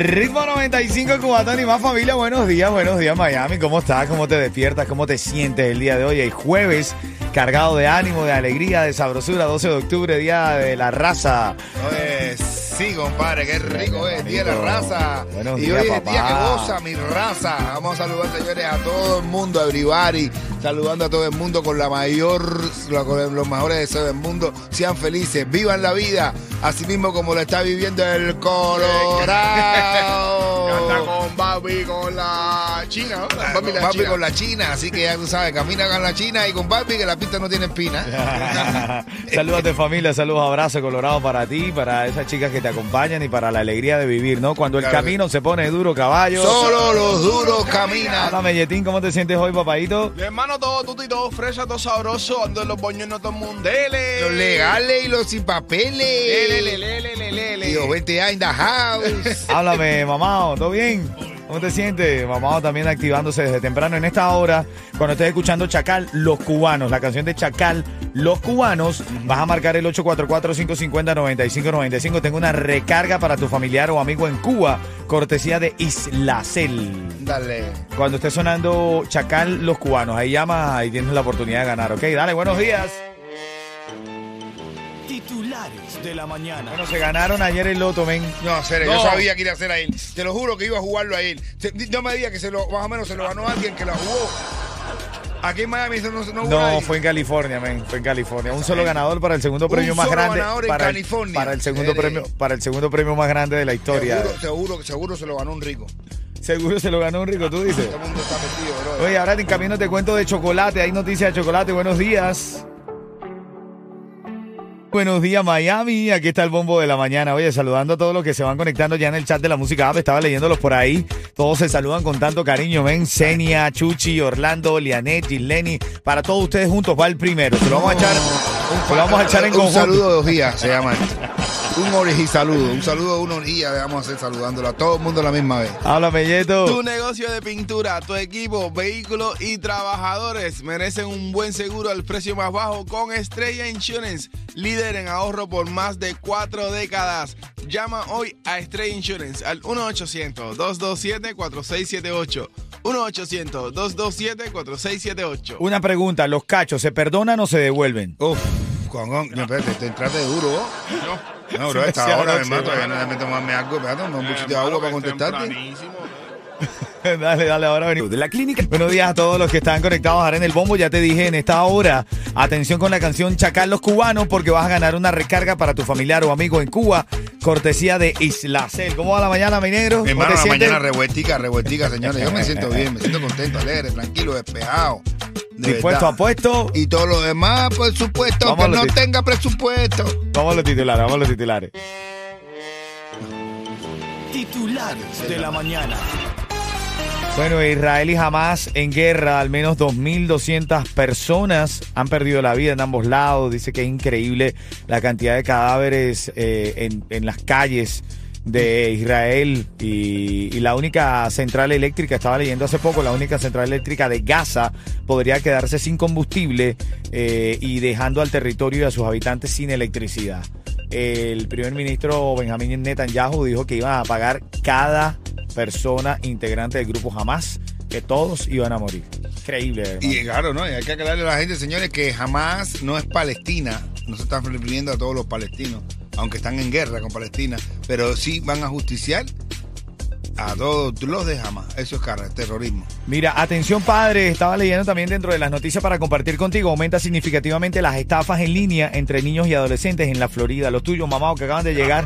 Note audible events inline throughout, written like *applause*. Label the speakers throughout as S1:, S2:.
S1: Ritmo 95 Cubatón y más familia. Buenos días, buenos días Miami. ¿Cómo estás? ¿Cómo te despiertas? ¿Cómo te sientes el día de hoy? El jueves cargado de ánimo, de alegría, de sabrosura. 12 de octubre, día de la raza.
S2: Oye, sí, compadre, qué rico es. Día de la raza.
S1: Buenos
S2: y
S1: días,
S2: hoy es el día que goza mi raza. Vamos a saludar, señores, a todo el mundo, a everybody. Saludando a todo el mundo con la mayor, con los mejores deseos del mundo. Sean felices, vivan la vida. Así mismo como lo está viviendo el Colorado.
S3: Canta con Barbie con la China, ¿no? La China.
S2: con la China, así que ya tú sabes, camina con la China y con Barbie que la pista no tiene espina. *laughs*
S1: saludos de familia, saludos, abrazos colorado para ti, para esas chicas que te acompañan y para la alegría de vivir, ¿no? Cuando el
S2: Claro
S1: camino se pone duro, caballo.
S2: Solo los duros caminan.
S1: Háblame, Yetín, ¿cómo te sientes hoy, papadito?
S3: Mi hermano, todo tuto y todo fresa, todo sabroso. Ando en los boños, no todo el mundo. Dele.
S2: Los legales y los sin papeles.
S3: Lele, lele, lele, lele.
S2: Y los 20 años in the house.
S1: Háblame, mamá, ¿todo bien? ¿Cómo te sientes? Mamá también activándose desde temprano en esta hora. Cuando estés escuchando Chacal, Los Cubanos, la canción de Chacal, Los Cubanos, vas a marcar el 844-550-9595. Tengo una recarga para tu familiar o amigo en Cuba, cortesía de Islacel.
S2: Dale.
S1: Cuando esté sonando Chacal, Los Cubanos, ahí llamas y tienes la oportunidad de ganar, ¿ok? Dale, buenos días. De la mañana. Bueno, se ganaron ayer el loto, men.
S2: No, serio,
S3: No.
S2: yo sabía que iba a hacer a él. Te lo juro que iba a jugarlo a él. No me digas que se lo, más o menos se lo ganó alguien que la jugó. Aquí en Miami eso no, no hubo
S1: No, fue en California, men. Fue en California. Un solo ganador para el segundo
S2: Un
S1: premio más
S2: solo
S1: grande.
S2: ganador en
S1: para, el,
S2: California.
S1: para el segundo
S2: Eres-
S1: premio, para el segundo premio más grande de la historia.
S2: Seguro, seguro, seguro se lo ganó un rico.
S1: Seguro se lo ganó un rico, tú dices.
S2: Todo el mundo está metido, bro.
S1: Oye, ahora en camino te cuento de chocolate. Hay noticias de chocolate. Buenos días. Buenos días, Miami. Aquí está el bombo de la mañana. Oye, saludando a todos los que se van conectando ya en el chat de la música app. Estaba leyéndolos por ahí. Todos se saludan con tanto cariño. Ven, Senia, Chuchi, Orlando, Lianet, Gisleni. Para todos ustedes juntos va el primero. Se lo vamos a echar, se lo vamos a echar en
S2: un
S1: conjunto.
S2: saludo de orgía se llama. *laughs* Un orgía saludo. Un saludo una orgía. Vamos a hacer saludándolo a todo el mundo a la misma vez.
S1: Háblame, Yeto.
S3: Tu negocio de pintura, tu equipo, vehículos y trabajadores merecen un buen seguro al precio más bajo con Estrella Insurance, líder en ahorro por más de cuatro décadas. Llama hoy a Estrella Insurance al 1-800-227-4678. 1-800-227-4678.
S1: Una pregunta. ¿Los cachos se perdonan o se devuelven?
S2: Uf, con, no, espérate, te entraste duro. ¿vos? No, bro, esta hora, hermano, todavía
S1: hermano.
S2: no déjame tomarme algo, espérate, un poquito de agua para contestarte. *laughs*
S1: dale, dale, ahora venimos. De la clínica. Buenos días a todos los que están conectados ahora en el bombo. Ya te dije en esta hora, atención con la canción Chacal los Cubanos, porque vas a ganar una recarga para tu familiar o amigo en Cuba, cortesía de Islacel. ¿Cómo va la mañana, mi negro?
S2: Mi
S1: ¿Cómo
S2: hermano, la
S1: sientes?
S2: mañana revueltica, revueltica, señores. Yo me siento *laughs* bien, me siento contento, alegre, tranquilo, despejado. De
S1: Dispuesto
S2: verdad.
S1: a puesto.
S2: Y todo lo demás, por supuesto,
S1: Vamos a
S2: que no tenga presupuesto.
S1: Vamos a los titulares, vamos a los titulares. Titulares de la mañana. Bueno, Israel y Hamas en guerra, al menos 2.200 personas han perdido la vida en ambos lados. Dice que es increíble la cantidad de cadáveres eh, en, en las calles de Israel y, la única central eléctrica, estaba leyendo hace poco, la única central eléctrica de Gaza podría quedarse sin combustible eh, y dejando al territorio y a sus habitantes sin electricidad. El primer ministro Benjamín Netanyahu dijo que iban a pagar cada persona integrante del grupo Hamas, que todos iban a morir. Increíble, hermano.
S2: Y claro, ¿no? Y hay que aclararle a la gente, señores, que jamás no es Palestina. No se están refiriendo a todos los palestinos, aunque están en guerra con Palestina. Pero sí van a justiciar a todos los de Hamas. Eso es cara, terrorismo.
S1: Mira, atención padre, estaba leyendo también dentro de las noticias para compartir contigo, aumenta significativamente las estafas en línea entre niños y adolescentes en la Florida. Los tuyos, mamá, que acaban de llegar,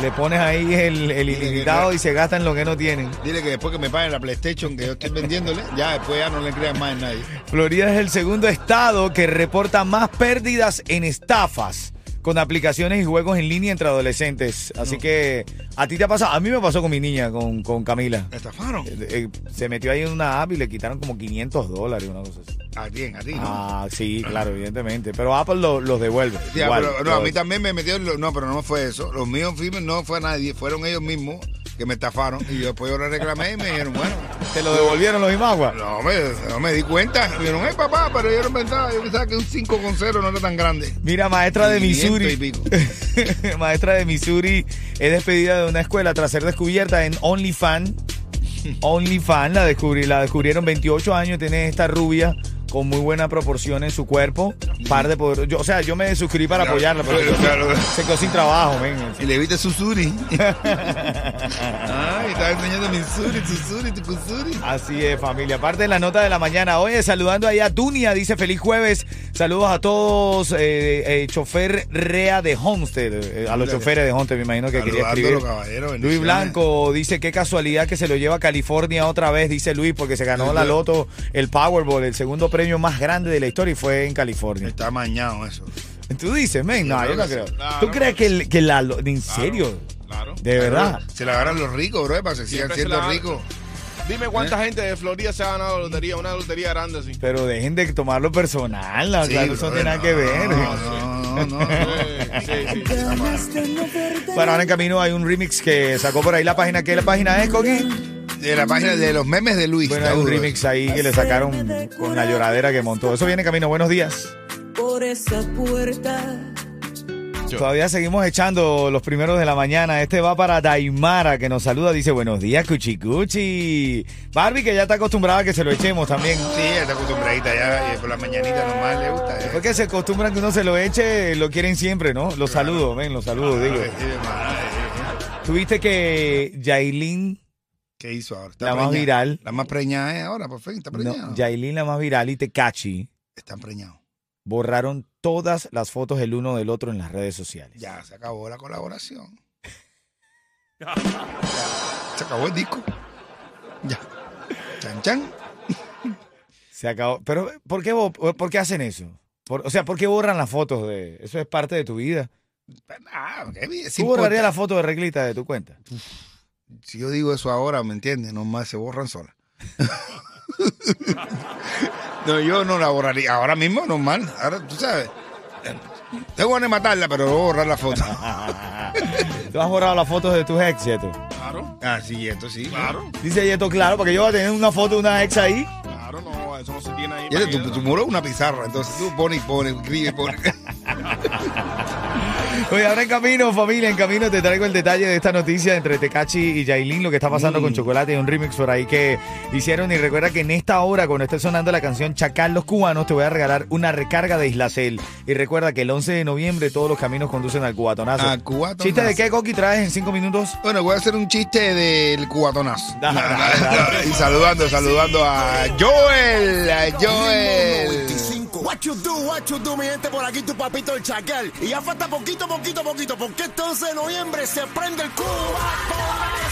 S1: le pones ahí el, el ilimitado y se gastan lo que no tienen.
S2: Dile que después que me paguen la PlayStation que yo estoy vendiéndole, ya después ya no le crean más a nadie.
S1: Florida es el segundo estado que reporta más pérdidas en estafas con aplicaciones y juegos en línea entre adolescentes. Así que a ti te ha pasado, a mí me pasó con mi niña, con, con Camila.
S2: ¿Me estafaron?
S1: Eh, eh, se metió ahí en una app y le quitaron como 500 dólares, una cosa así.
S2: A ti, a ti, ¿no?
S1: Ah, sí, claro, evidentemente. Pero Apple lo- los devuelve.
S2: Ya,
S1: Igual,
S2: pero, no, a mí también me metieron. No, pero no fue eso. Los míos firmes no fue nadie. Fueron ellos mismos que me estafaron. Y yo después yo le reclamé y me dijeron, bueno.
S1: ¿Te lo devolvieron los imaguas?
S2: No me, no me di cuenta. Me dijeron, hey papá, pero yo no pensaba, yo pensaba que un 5 con 0 no era tan grande.
S1: Mira, maestra de
S2: 500
S1: Missouri. *laughs* maestra de Missouri es despedida de una escuela tras ser descubierta en OnlyFans. *laughs* OnlyFans la, descubrí, la descubrieron 28 años, tiene esta rubia con muy buena proporción en su cuerpo. Par de poder, yo, o sea, yo me suscribí para
S2: Claro,
S1: apoyarla, pero
S2: claro.
S1: se quedó sin trabajo, men.
S2: Y le viste Susuri. *laughs* Ay, estaba enseñando mi Suri, tu Kusuri.
S1: Así es, familia. Aparte de la nota de la mañana, oye, saludando ahí a Dunia, dice feliz jueves. Saludos a todos, eh, eh, chofer Rea de Homestead, eh, a los choferes de Homestead, me imagino que quería escribir. Luis. Blanco dice qué casualidad que se lo lleva a California otra vez, dice Luis, porque se ganó la loto, el Powerball, el segundo premio más grande de la historia y fue en California.
S2: Está mañado eso.
S1: Tú dices, men, no,
S2: Yo
S1: no creo.
S3: Claro,
S1: ¿Tú crees que, el- que la, en serio?
S3: Claro.
S1: De verdad.
S2: Se la agarran los ricos, bro, para que sigan
S3: se
S2: siendo ricos.
S3: Dime cuánta
S2: ¿Eh?
S3: gente de Florida se ha ganado la lotería, una lotería grande así.
S1: Pero dejen de tomarlo personal, no,
S2: Sí,
S1: claro, eso no tiene nada que ver. *laughs*
S2: No, no, no.
S3: sí, sí.
S1: Bueno, ahora en camino hay un remix que sacó por ahí la página. ¿Qué la página es, Coqui?
S2: De la página de los memes de Luis.
S1: Bueno, hay un remix ahí que le sacaron con la lloradera que montó. Eso viene en camino. Buenos días.
S4: por esa puerta.
S1: Todavía seguimos echando los primeros de la mañana. Este va para Daimara que nos saluda. Dice buenos días, Cuchicuchi. Barbie que ya está acostumbrada a que se lo echemos también.
S2: Sí, está acostumbradita ya. Y por la mañanita nomás le gusta. eh.
S1: Porque se acostumbran que uno se lo eche, lo quieren siempre, ¿no? Los saludos, ven, los saludos, digo.
S2: Sí, madre, eh.
S1: Tuviste que Yailin,
S2: ¿Qué hizo ahora? Está
S1: La más viral.
S2: La más preñada es ahora, por fin. Está preñada.
S1: no, Yailin la más viral y Tecachi
S2: Están preñados.
S1: borraron todas las fotos el uno del otro en las redes sociales.
S2: Ya se acabó la colaboración. Ya, se acabó el disco. Ya. Chan, chan.
S1: Se acabó. Pero, ¿por qué, bo- por qué hacen eso? Por- o sea, ¿por qué borran las fotos de eso? es parte de tu vida.
S2: Ah, bien.
S1: ¿Tú borrarías la foto de Reglita de tu cuenta?
S2: Si yo digo eso ahora, ¿me entiendes? Nomás se borran solas. *laughs* no, yo no la borraría. Ahora mismo, normal. Ahora, tú sabes. Tengo ganas de matarla, pero voy a borrar la foto. *laughs*
S1: ¿Tú has borrado las fotos de tus ex, Yeto?
S3: Claro,
S2: ah, sí, esto sí.
S3: claro,
S1: Dice Yeto, claro, porque yo voy a tener una foto de una ex ahí.
S3: claro, no, eso no se tiene ahí.
S2: Y
S3: para
S2: tu, tu muro es una pizarra, entonces tú pones y pones, escribes y pones.
S1: Oye, ahora en camino, familia, en camino te traigo el detalle de esta noticia entre Tecachi y Yailin, lo que está pasando con Chocolate y un remix por ahí que hicieron. Y recuerda que en esta hora, cuando esté sonando la canción Chacal los cubanos, te voy a regalar una recarga de Islacel. Y recuerda que el 11 de noviembre todos los caminos conducen al cubatonazo.
S2: Al cubatonazo.
S1: ¿Chiste de qué, Coqui, traes en cinco minutos?
S2: Bueno, voy a hacer un chiste del cubatonazo. *laughs* *laughs* Y saludando, saludando a Joel, a Joel.
S5: 25. What you do, what you do, mi gente, por aquí tu papito el chacal. Y ya falta poquito, poquito, poquito, porque 11 de noviembre se prende el cubatonazo.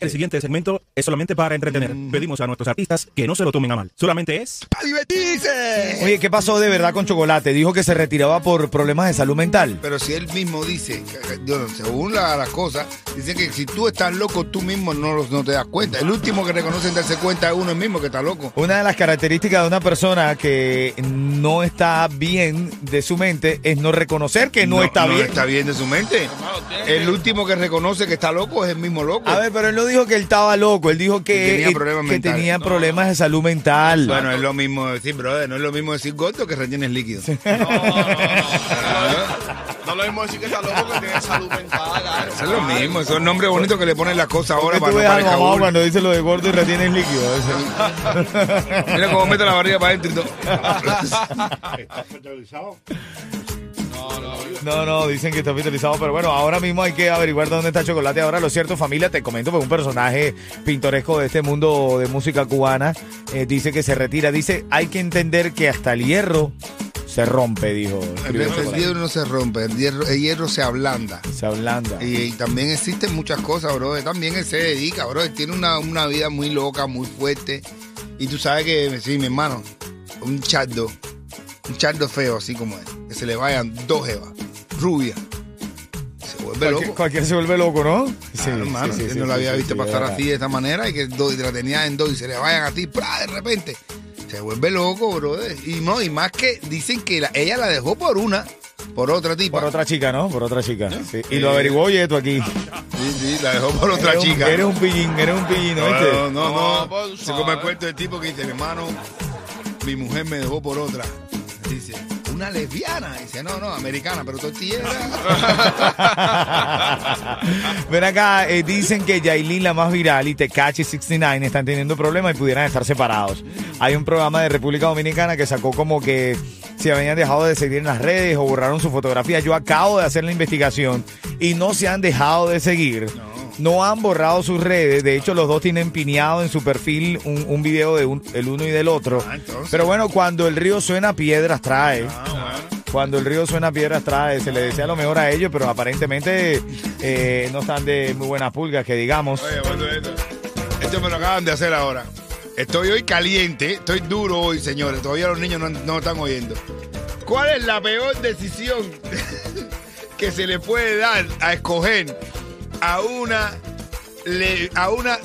S6: El siguiente segmento es solamente para entretener. Pedimos a nuestros artistas que no se lo tomen a mal. Solamente es
S2: ¡Para divertirse!
S1: Oye, ¿qué pasó de verdad con Chocolate? Dijo que se retiraba por problemas de salud mental.
S2: Pero si él mismo dice, no, según la- las cosas, dice que si tú estás loco, tú mismo no, los- no te das cuenta. El último que reconoce en darse cuenta es uno mismo que está loco.
S1: Una de las características de una persona que no está bien de su mente es no reconocer que no, está bien.
S2: está bien de su mente. El último que reconoce que está loco es el mismo loco.
S1: A ver, pero él no dijo que él estaba loco, él dijo que,
S2: Que tenía
S1: eh,
S2: problemas
S1: que
S2: mentales.
S1: tenía problemas de salud mental.
S2: Bueno, es lo mismo decir, brother, no es lo mismo decir gordo que retienes líquido.
S3: No, no, no, no. No lo mismo decir que está loco que tiene salud mental.
S2: es lo mismo, esos son nombres bonitos que le ponen las cosas
S1: ¿Por
S2: ahora para no parecer
S1: cuando dice lo de gordo y retienes líquido?
S2: Mira cómo mete la barriga para adentro y todo.
S1: No, no, dicen que está hospitalizado, pero bueno, ahora mismo hay que averiguar dónde está Chocolate. Ahora, lo cierto, familia, te comento, pues un personaje pintoresco de este mundo de música cubana eh, dice que se retira. Dice, hay que entender que hasta el hierro se rompe, dijo.
S2: El, hierro no se rompe, el hierro, el hierro se ablanda.
S1: Se ablanda.
S2: Y, y también existen muchas cosas, bro. También él se dedica, bro. Él tiene una, una vida muy loca, muy fuerte. Y tú sabes que, sí, mi hermano, un chardo, un chardo feo, así como él, que se le vayan dos jevas. rubia. Se vuelve loco.
S1: cualquiera se vuelve loco, ¿no? Sí,
S2: Claro, hermano,
S1: sí, sí,
S2: que
S1: sí,
S2: no la había
S1: sí,
S2: visto
S1: sí,
S2: pasar así de esta manera y que do- y la tenía en dos y se le vayan a ti, ¡pra! de repente. Se vuelve loco, brother. Y no, y más que dicen que la- ella la dejó por una, por otra tipa.
S1: Por otra chica, ¿no? Por otra chica. sí. Y lo averiguó Yeto aquí.
S2: Sí, sí, la dejó por otra
S1: Eres un-
S2: chica.
S1: Eres un pillín, eres un pillín,
S2: No, no, no,
S3: No,
S2: no. Se come el cuento del tipo que dice, hermano, mi mujer me dejó por otra. Dice, una lesbiana. Dice, no, no, americana, pero tortillera. *laughs*
S1: Ven acá, eh, dicen que Yailin, la más viral, y Tecachi 69 están teniendo problemas y pudieran estar separados. Hay un programa de República Dominicana que sacó como que si habían dejado de seguir en las redes o borraron su fotografía. Yo acabo de hacer la investigación y no se han dejado de seguir. No han borrado sus redes. De hecho, los dos tienen pineado en su perfil un, un video de un- el uno y del otro.
S2: Ah.
S1: Pero bueno, cuando el río suena, piedras trae.
S2: Ah, bueno.
S1: Cuando el río suena piedras trae, se le desea lo mejor a ellos, pero aparentemente eh, no están de muy buenas pulgas, que digamos.
S2: Oye, bueno, esto, esto me lo acaban de hacer ahora. Estoy hoy caliente, estoy duro hoy, señores. Todavía los niños no, no están oyendo. ¿Cuál es la peor decisión *laughs* que se le puede dar a escoger a una a una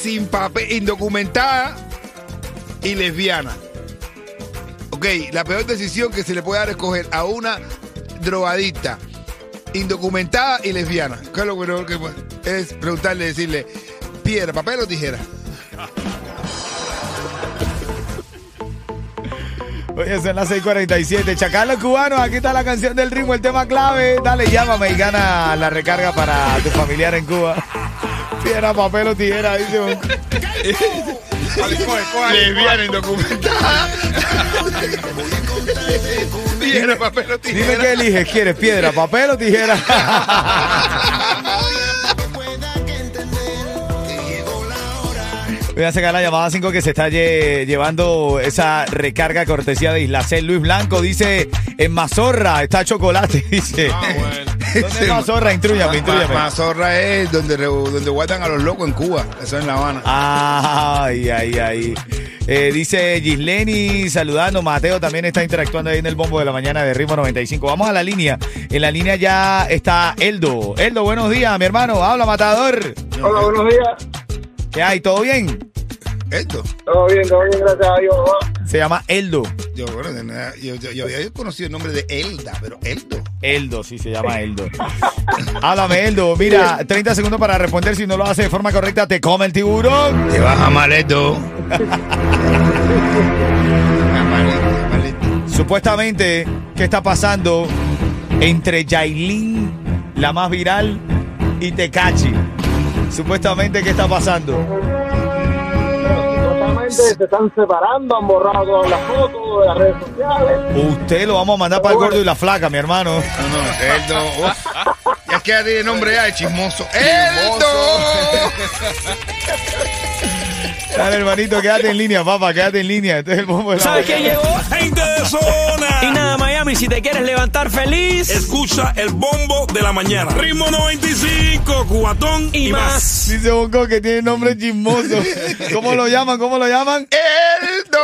S2: sin papel, indocumentada y lesbiana? Ok, la peor decisión que se le puede dar a escoger a una drogadicta indocumentada y lesbiana. ¿Qué es lo que? Es preguntarle, decirle, piedra, papel o tijera. *laughs*
S1: Oye, son las 6:47. Chacalo cubanos, aquí está la canción del ritmo, el tema clave. Dale, llámame y gana la recarga para tu familiar en Cuba. Piedra, papel o tijera, dice
S2: Lesbiana indocumentada. piedra, papel o
S1: Dime
S2: tijera.
S1: qué eliges, ¿quieres piedra, papel o tijera? Voy a sacar la llamada 5 que se está lle- llevando esa recarga cortesía de Isla C. Luis Blanco dice, en Mazorra está chocolate, *laughs* dice.
S3: Ah, bueno.
S1: ¿Dónde es Mazorra? Intrúyame, intrúyame.
S2: Mazorra es donde, donde guardan a los locos en Cuba. Eso en La Habana.
S1: Ay, ay, ay. Eh, dice Gisleni saludando. Mateo también está interactuando ahí en el bombo de la mañana de Ritmo 95. Vamos a la línea. En la línea ya está Eldo. Eldo, buenos días, mi hermano. Habla, matador.
S7: Hola, buenos días.
S1: ¿Qué hay? ¿Todo bien?
S2: Esto.
S7: Todo bien, todo bien, gracias a Dios.
S1: Se llama Eldo.
S2: Yo, bueno, de nada, yo, yo- yo había conocido el nombre de Elda, pero Eldo.
S1: Eldo, sí se llama Eldo. *laughs* Háblame, Eldo. Mira, 30 segundos para responder. Si no lo hace de forma correcta, te come el tiburón.
S2: Te vas a mal, Eldo.
S1: Supuestamente, ¿qué está pasando entre Yailin, la más viral, y Tecachi? Supuestamente, ¿qué está pasando?
S7: Supuestamente se están separando, han borrado todas las fotos de las redes sociales.
S1: Usted lo vamos a mandar para el gordo y la flaca, mi hermano.
S2: No, no, Eldo. Ya es que ya tiene nombre ya de chismoso. ¡Eldo!
S1: Dale, hermanito, quédate en línea, papá, quédate en línea. Este es el bombo de la
S8: ¿Sabes quién llegó?
S9: Gente de zona.
S8: Y nada, Miami, si te quieres levantar feliz
S9: Escucha el bombo de la mañana. Ritmo 95, cubatón
S8: y,
S9: y,
S8: más.
S1: Dice Bonco que tiene nombre chismoso. *laughs* ¿Cómo lo llaman? ¿Cómo lo llaman?
S2: ¡Eldo!